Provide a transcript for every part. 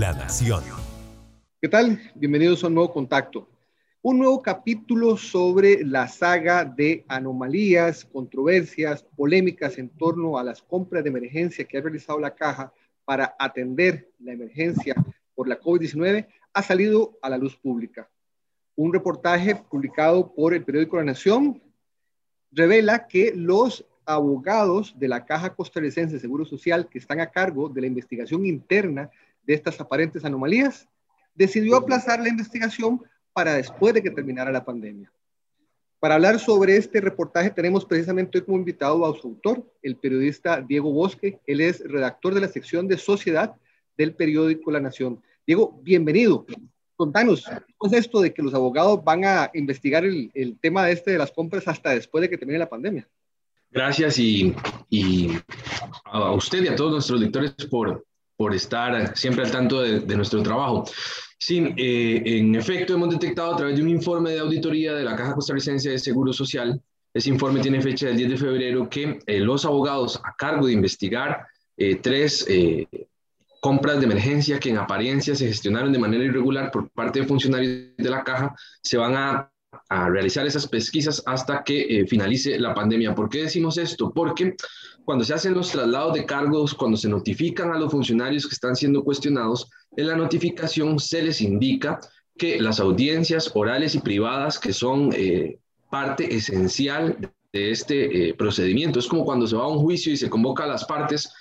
La Nación. ¿Qué tal? Bienvenidos a un nuevo contacto. Un nuevo capítulo sobre la saga de anomalías, controversias, polémicas en torno a las compras de emergencia que ha realizado la caja para atender la emergencia por la COVID-19 ha salido a la luz pública. Un reportaje publicado por el periódico La Nación revela que los abogados de la Caja Costarricense de Seguro Social que están a cargo de la investigación interna de estas aparentes anomalías, decidió aplazar la investigación para después de que terminara la pandemia. Para hablar sobre este reportaje tenemos precisamente hoy como invitado a su autor, el periodista Diego Bosque. Él es redactor de la sección de Sociedad del periódico La Nación. Diego, bienvenido. Contanos, ¿cómo es esto de que los abogados van a investigar el, el tema este de las compras hasta después de que termine la pandemia? Gracias y, y a usted y a todos nuestros lectores por, por estar siempre al tanto de, de nuestro trabajo. Sí, eh, en efecto, hemos detectado a través de un informe de auditoría de la Caja Costarricense de Seguro Social, ese informe tiene fecha del 10 de febrero, que eh, los abogados a cargo de investigar eh, tres compras de emergencia que en apariencia se gestionaron de manera irregular por parte de funcionarios de la Caja, se van a, a realizar esas pesquisas hasta que finalice la pandemia. ¿Por qué decimos esto? Porque cuando se hacen los traslados de cargos, cuando se notifican a los funcionarios que están siendo cuestionados, en la notificación se les indica que las audiencias orales y privadas, que son eh, parte esencial de este eh, procedimiento, es como cuando se va a un juicio y se convoca a las partes,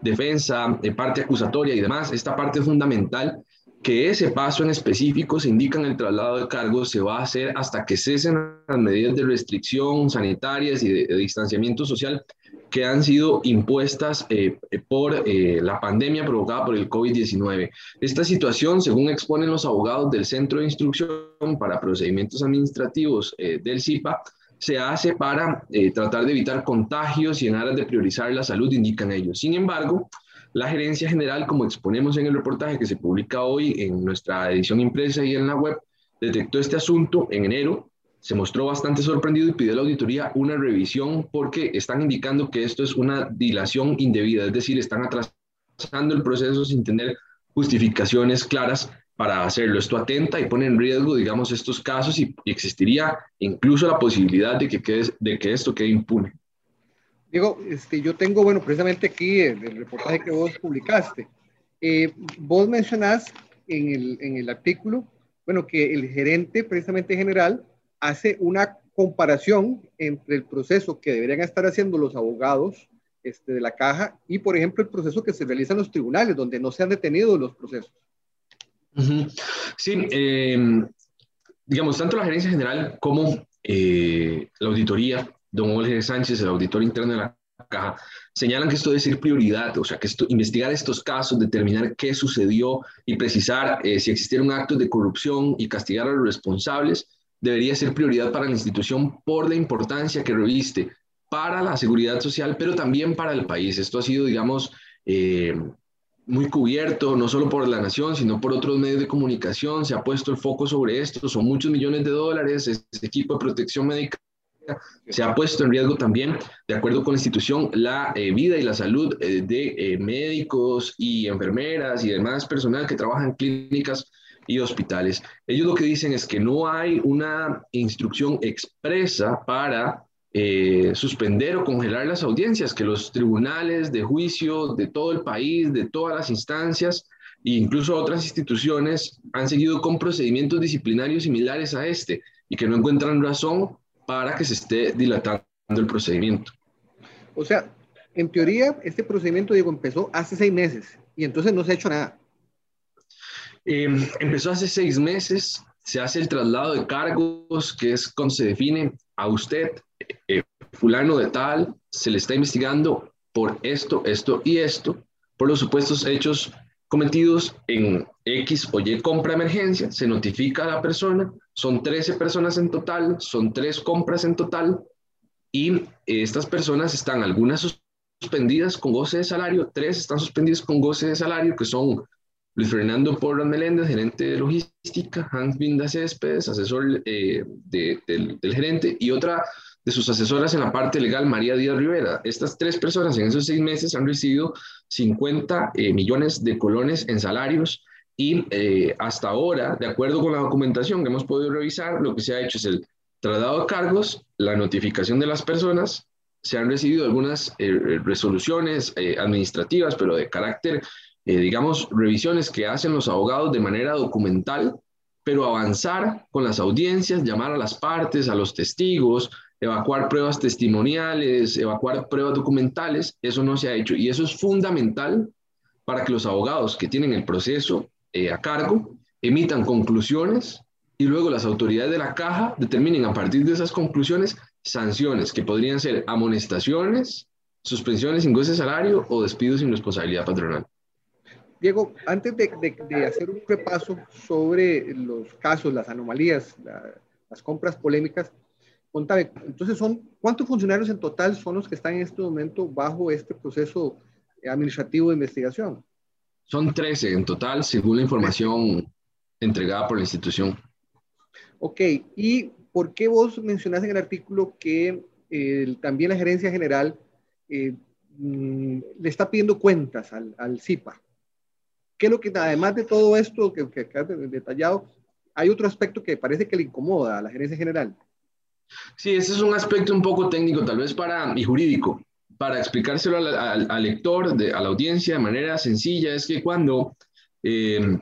defensa, eh, parte acusatoria y demás, esta parte es fundamental, que ese paso en específico se indica en el traslado de cargos, se va a hacer hasta que cesen las medidas de restricción sanitarias y de distanciamiento social que han sido impuestas eh, por eh, la pandemia provocada por el COVID-19. Esta situación, según exponen los abogados del Centro de Instrucción para Procedimientos Administrativos eh, del CIPA, se hace para tratar de evitar contagios y en aras de priorizar la salud, indican ellos. Sin embargo, la gerencia general, como exponemos en el reportaje que se publica hoy en nuestra edición impresa y en la web, detectó este asunto en enero se mostró bastante sorprendido y pidió a la auditoría una revisión porque están indicando que esto es una dilación indebida, es decir, están atrasando el proceso sin tener justificaciones claras para hacerlo. Esto atenta y pone en riesgo, digamos, estos casos y, existiría incluso la posibilidad de que, de que esto quede impune. Diego, este, yo tengo, bueno, precisamente aquí el, el reportaje que vos publicaste. Eh, vos mencionás en el, en el artículo, bueno, que el gerente precisamente general hace una comparación entre el proceso que deberían estar haciendo los abogados este, de la caja y, por ejemplo, el proceso que se realiza en los tribunales, donde no se han detenido los procesos. Sí, em, digamos, tanto la gerencia general como eh, la auditoría, don Jorge Sánchez, el auditor interno de la caja, señalan que esto debe ser prioridad, o sea, que investigar estos casos, determinar qué sucedió y precisar eh, si existieron actos de corrupción y castigar a los responsables debería ser prioridad para la institución por la importancia que reviste para la seguridad social, pero también para el país. Esto ha sido, digamos, eh, muy cubierto, no solo por la nación, sino por otros medios de comunicación. Se ha puesto el foco sobre esto, son muchos millones de dólares, este equipo de protección médica se ha puesto en riesgo también, de acuerdo con la institución, la eh, vida y la salud eh, de médicos y enfermeras y demás personal que trabajan en clínicas y hospitales. Ellos lo que dicen es que no hay una instrucción expresa para eh, suspender o congelar las audiencias, que los tribunales de juicio de todo el país, de todas las instancias e incluso otras instituciones han seguido con procedimientos disciplinarios similares a este y que no encuentran razón para que se esté dilatando el procedimiento. O sea, en teoría, este procedimiento, Diego, empezó hace seis meses y entonces no se ha hecho nada. Em, empezó hace seis meses, se hace el traslado de cargos, que es cuando se define a usted, eh, fulano de tal, se le está investigando por esto, esto y esto, por los supuestos hechos cometidos en X o Y compra emergencia, se notifica a la persona, son 13 personas en total, son tres compras en total, y estas personas están algunas suspendidas con goce de salario, tres están suspendidas con goce de salario, que son Luis Fernando Porras Meléndez, gerente de logística, Hans Vinda Céspedes, asesor eh, del, gerente, y otra de sus asesoras en la parte legal, María Díaz Rivera. Estas tres personas en esos seis meses han recibido 50 eh, millones de colones en salarios y eh, hasta ahora, de acuerdo con la documentación que hemos podido revisar, lo que se ha hecho es el traslado de cargos, la notificación de las personas, se han recibido algunas resoluciones administrativas, pero de carácter eh, digamos, revisiones que hacen los abogados de manera documental, pero avanzar con las audiencias, llamar a las partes, a los testigos, evacuar pruebas testimoniales, evacuar pruebas documentales, eso no se ha hecho. Y eso es fundamental para que los abogados que tienen el proceso eh, a cargo emitan conclusiones y luego las autoridades de la caja determinen a partir de esas conclusiones sanciones que podrían ser amonestaciones, suspensiones sin goce de salario o despidos sin responsabilidad patronal. Diego, antes de, hacer un repaso sobre los casos, las anomalías, las compras polémicas, contame, entonces son, ¿cuántos funcionarios en total son los que están en este momento bajo este proceso administrativo de investigación? Son 13 en total, según la información entregada por la institución. Ok, ¿y por qué vos mencionás en el artículo que también la gerencia general eh, mm, le está pidiendo cuentas al, al CIPA? ¿Qué es lo que, además de todo esto que, que, has detallado, hay otro aspecto que parece que le incomoda a la gerencia general? Sí, ese es un aspecto un poco técnico, tal vez para y jurídico, para explicárselo al, lector, a la audiencia de manera sencilla, es que cuando, eh,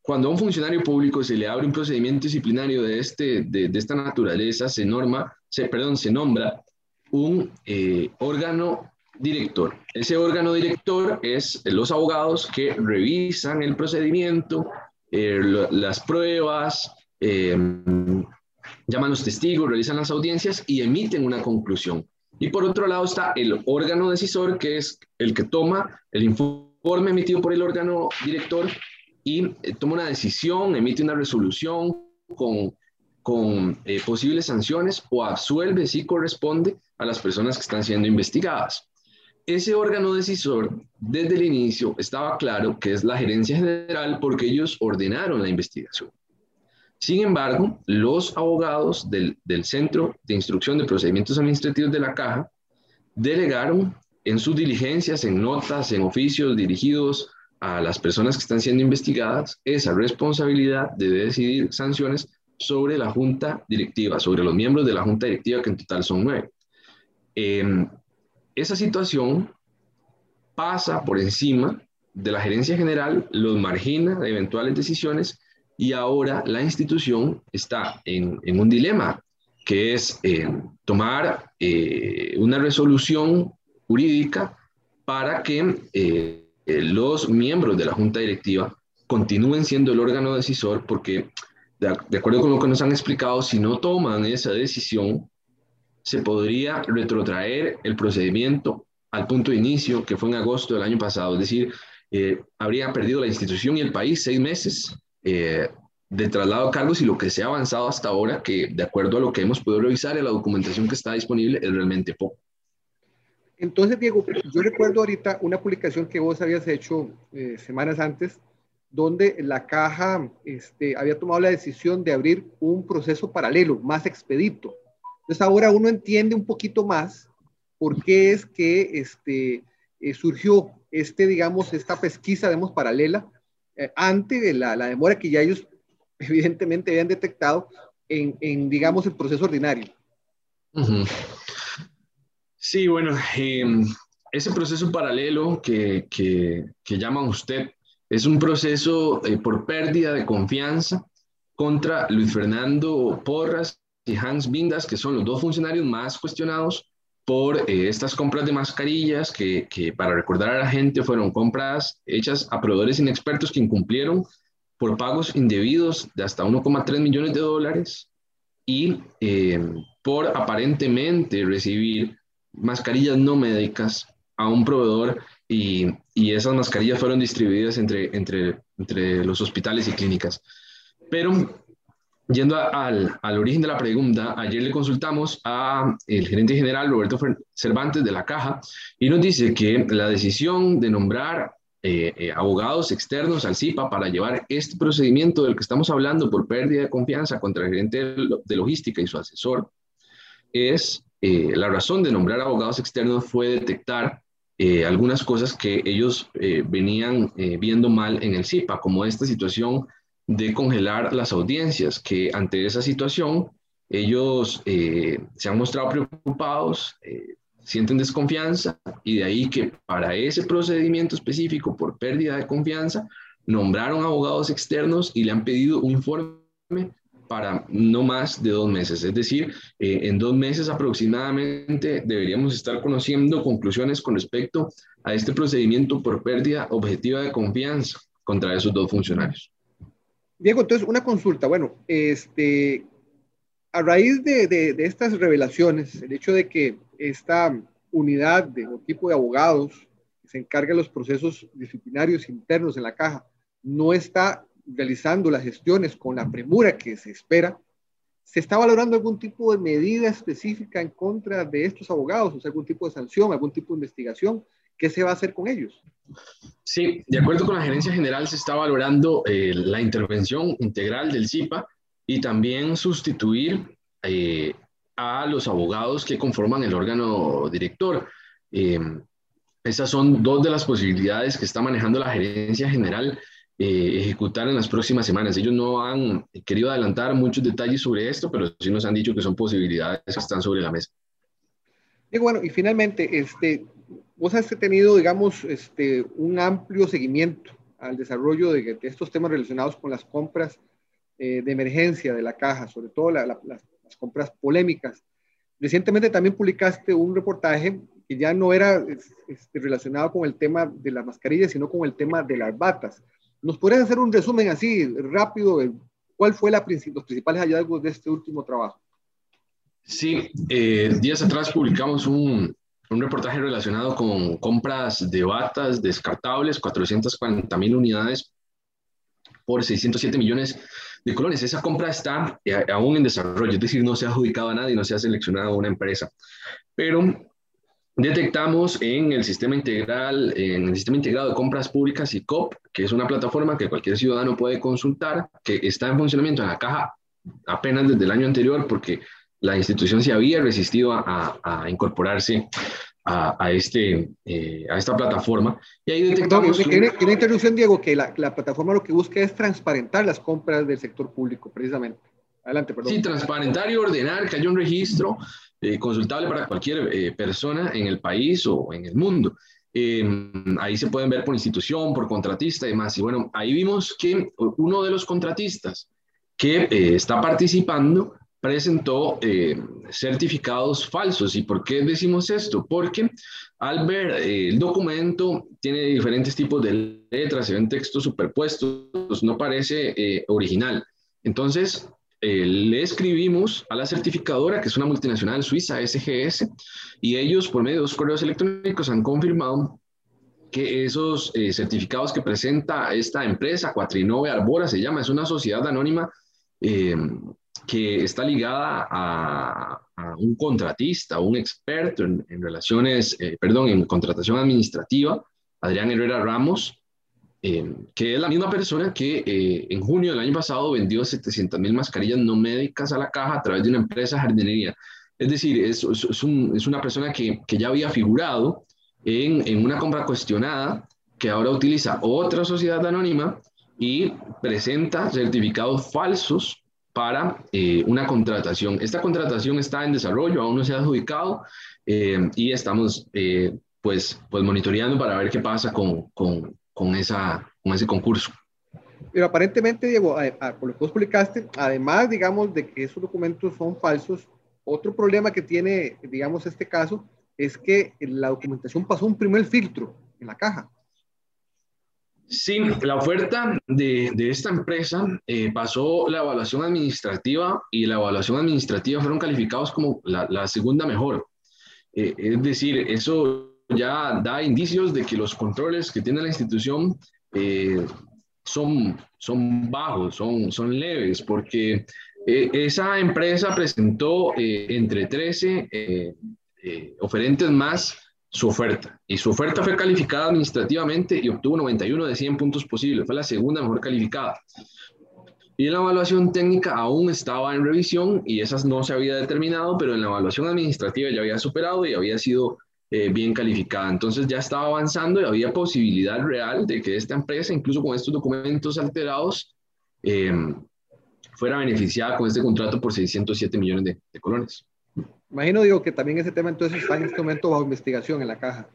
cuando a un funcionario público se le abre un procedimiento disciplinario de, este, de, esta naturaleza, se norma, se, perdón, se nombra un eh, órgano director. Ese órgano director es los abogados que revisan el procedimiento, eh, las pruebas, llaman los testigos, realizan las audiencias y emiten una conclusión. Y por otro lado está el órgano decisor, que es el que toma el informe emitido por el órgano director y eh, toma una decisión, emite una resolución con, con posibles sanciones o absuelve si corresponde a las personas que están siendo investigadas ese órgano decisor desde el inicio estaba claro que es la gerencia general porque ellos ordenaron la investigación. Sin embargo, los abogados del, Centro de Instrucción de Procedimientos Administrativos de la Caja delegaron en sus diligencias, en notas, en oficios dirigidos a las personas que están siendo investigadas esa responsabilidad de decidir sanciones sobre la junta directiva, sobre los miembros de la junta directiva, que en total son nueve. Em, esa situación pasa por encima de la gerencia general, los margina de eventuales decisiones y ahora la institución está en, un dilema, que es eh, tomar eh, una resolución jurídica para que eh, los miembros de la junta directiva continúen siendo el órgano decisor, porque de acuerdo con lo que nos han explicado, si no toman esa decisión, se podría retrotraer el procedimiento al punto de inicio, que fue en agosto del año pasado. Es decir, habría perdido la institución y el país seis meses eh, de traslado de cargos y lo que se ha avanzado hasta ahora, que de acuerdo a lo que hemos podido revisar en la documentación que está disponible, es realmente poco. Entonces, Diego, yo recuerdo ahorita una publicación que vos habías hecho eh, semanas antes, donde la caja este, había tomado la decisión de abrir un proceso paralelo, más expedito, entonces ahora uno entiende un poquito más por qué es que este, eh, surgió este, digamos, esta pesquisa, digamos, paralela eh, ante la, la, demora que ya ellos evidentemente habían detectado en, en digamos, el proceso ordinario. Sí, bueno, em, ese proceso paralelo que, que, que, llama usted es un proceso eh, por pérdida de confianza contra Luis Fernando Porras y Hans Bindas, que son los dos funcionarios más cuestionados por eh, estas compras de mascarillas que, que, para recordar a la gente, fueron compras hechas a proveedores inexpertos que incumplieron por pagos indebidos de hasta 1,3 millones de dólares y eh, por aparentemente recibir mascarillas no médicas a un proveedor y, y esas mascarillas fueron distribuidas entre, entre, entre los hospitales y clínicas. Pero Yendo al, al, origen de la pregunta, ayer le consultamos a el gerente general Roberto Cervantes de la Caja y nos dice que la decisión de nombrar eh, eh, abogados externos al CIPA para llevar este procedimiento del que estamos hablando por pérdida de confianza contra el gerente de logística y su asesor es, la razón de nombrar abogados externos fue detectar algunas cosas que ellos venían viendo mal en el CIPA, como esta situación de congelar las audiencias, que ante esa situación ellos se han mostrado preocupados, sienten desconfianza y de ahí que para ese procedimiento específico por pérdida de confianza nombraron abogados externos y le han pedido un informe para no más de dos meses. Es decir, eh, en dos meses aproximadamente deberíamos estar conociendo conclusiones con respecto a este procedimiento por pérdida objetiva de confianza contra esos dos funcionarios. Diego, entonces una consulta. Bueno, este, a raíz de, estas revelaciones, el hecho de que esta unidad de o tipo de abogados que se encarga de los procesos disciplinarios internos en la caja no está realizando las gestiones con la premura que se espera, ¿se está valorando algún tipo de medida específica en contra de estos abogados? O sea, algún tipo de sanción, algún tipo de investigación. ¿Qué se va a hacer con ellos? Sí, de acuerdo con la gerencia general, se está valorando eh, la intervención integral del CIPA y también sustituir eh, a los abogados que conforman el órgano director. Eh, esas son dos de las posibilidades que está manejando la gerencia general eh, ejecutar en las próximas semanas. Ellos no han querido adelantar muchos detalles sobre esto, pero sí nos han dicho que son posibilidades que están sobre la mesa. Y bueno, y finalmente, este, vos has tenido, digamos, este, un amplio seguimiento al desarrollo de, estos temas relacionados con las compras eh, de emergencia de la caja, sobre todo las las compras polémicas. Recientemente también publicaste un reportaje que ya no era este, relacionado con el tema de las mascarillas, sino con el tema de las batas. ¿Nos podrías hacer un resumen así rápido de cuál fue la, los principales hallazgos de este último trabajo? Sí, eh, días atrás publicamos un, un, reportaje relacionado con compras de batas descartables, 440 mil unidades por 607 millones de colones. Esa compra está eh, aún en desarrollo, es decir, no se ha adjudicado a nadie, no se ha seleccionado a una empresa. Pero detectamos en el sistema integral, en el sistema integrado de compras públicas y COP, que es una plataforma que cualquier ciudadano puede consultar, que está en funcionamiento en la caja apenas desde el año anterior, porque la institución se había resistido a, a incorporarse a, este, eh, a esta plataforma. Y ahí detectamos... Tiene una interrupción, Diego, que la, la, plataforma lo que busca es transparentar las compras del sector público, precisamente. Adelante, perdón. Sí, transparentar y ordenar que haya un registro eh, consultable para cualquier eh, persona en el país o en el mundo. Em, ahí se pueden ver por institución, por contratista y demás. Y bueno, ahí vimos que uno de los contratistas que está participando presentó eh, certificados falsos. ¿Y por qué decimos esto? Porque al ver eh, el documento tiene diferentes tipos de letras, se ven textos superpuestos, no parece eh, original. Entonces, le escribimos a la certificadora, que es una multinacional suiza, SGS, y ellos por medio de dos correos electrónicos han confirmado que esos certificados que presenta esta empresa, Cuatrinove Arbora se llama, es una sociedad anónima que está ligada a, un contratista, un experto en, relaciones, eh, perdón, en contratación administrativa, Adrián Herrera Ramos, eh, que es la misma persona que eh, en junio del año pasado vendió 700 mil mascarillas no médicas a la caja a través de una empresa jardinería. Es decir, es, es, una persona que, que, ya había figurado en, en una compra cuestionada, que ahora utiliza otra sociedad anónima y presenta certificados falsos para eh, una contratación. Esta contratación está en desarrollo, aún no se ha adjudicado eh, y estamos eh, pues, pues monitoreando para ver qué pasa con, con, con, esa, con ese concurso. Pero aparentemente, Diego, por lo que vos publicaste, además, digamos, de que esos documentos son falsos, otro problema que tiene, digamos, este caso es que la documentación pasó un primer filtro en la caja. Sí, la oferta de, de esta empresa eh, pasó la evaluación administrativa y la evaluación administrativa fueron calificados como la, la segunda mejor. Eh, es decir, eso ya da indicios de que los controles que tiene la institución eh, son, son bajos, son, son leves, porque esa empresa presentó entre 13 oferentes más su oferta. Y su oferta fue calificada administrativamente y obtuvo 91 de 100 puntos posibles. Fue la segunda mejor calificada. Y la evaluación técnica aún estaba en revisión y esas no se había determinado, pero en la evaluación administrativa ya había superado y había sido eh, bien calificada. Entonces ya estaba avanzando y había posibilidad real de que esta empresa, incluso con estos documentos alterados, eh, fuera beneficiada con este contrato por 607 millones de, de colones. Imagino, digo, que también ese tema entonces está en este momento bajo investigación en la caja.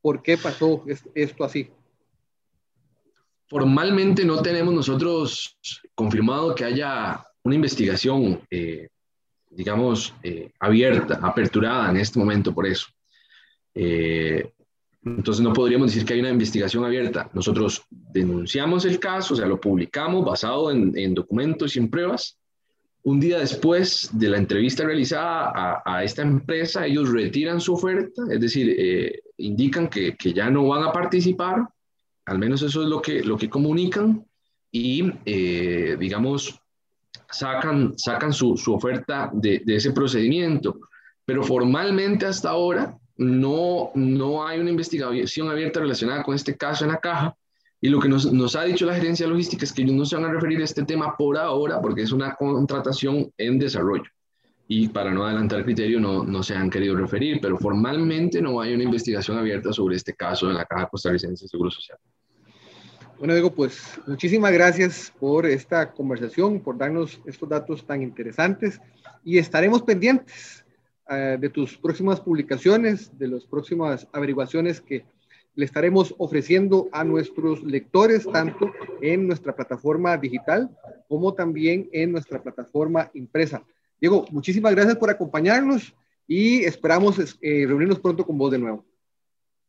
¿Por qué pasó esto así? Formalmente no tenemos nosotros confirmado que haya una investigación, eh, digamos, eh, abierta, aperturada en este momento por eso. Eh, entonces no podríamos decir que hay una investigación abierta. Nosotros denunciamos el caso, o sea, lo publicamos basado en, documentos y en pruebas. Un día después de la entrevista realizada a, esta empresa, ellos retiran su oferta, es decir, indican que, que, ya no van a participar al menos eso es lo que, lo que comunican y, eh, digamos, sacan, sacan su, su oferta de, de, ese procedimiento. Pero formalmente hasta ahora no, no hay una investigación abierta relacionada con este caso en la caja. Y lo que nos, nos, ha dicho la gerencia logística es que ellos no se van a referir a este tema por ahora porque es una contratación en desarrollo. Y para no adelantar el criterio no, no se han querido referir, pero formalmente no hay una investigación abierta sobre este caso en la Caja Costarricense de Seguro Social. Bueno, Diego, pues muchísimas gracias por esta conversación, por darnos estos datos tan interesantes y estaremos pendientes uh, de tus próximas publicaciones, de las próximas averiguaciones que le estaremos ofreciendo a nuestros lectores, tanto en nuestra plataforma digital como también en nuestra plataforma impresa. Diego, muchísimas gracias por acompañarnos y esperamos eh, reunirnos pronto con vos de nuevo.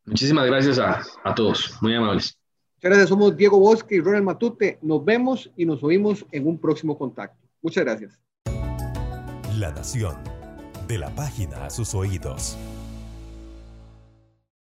Muchísimas gracias a, a todos, muy amables. Gracias, somos Diego Bosque y Ronald Matute. Nos vemos y nos oímos en un próximo contacto. Muchas gracias. La Nación, de la página a sus oídos.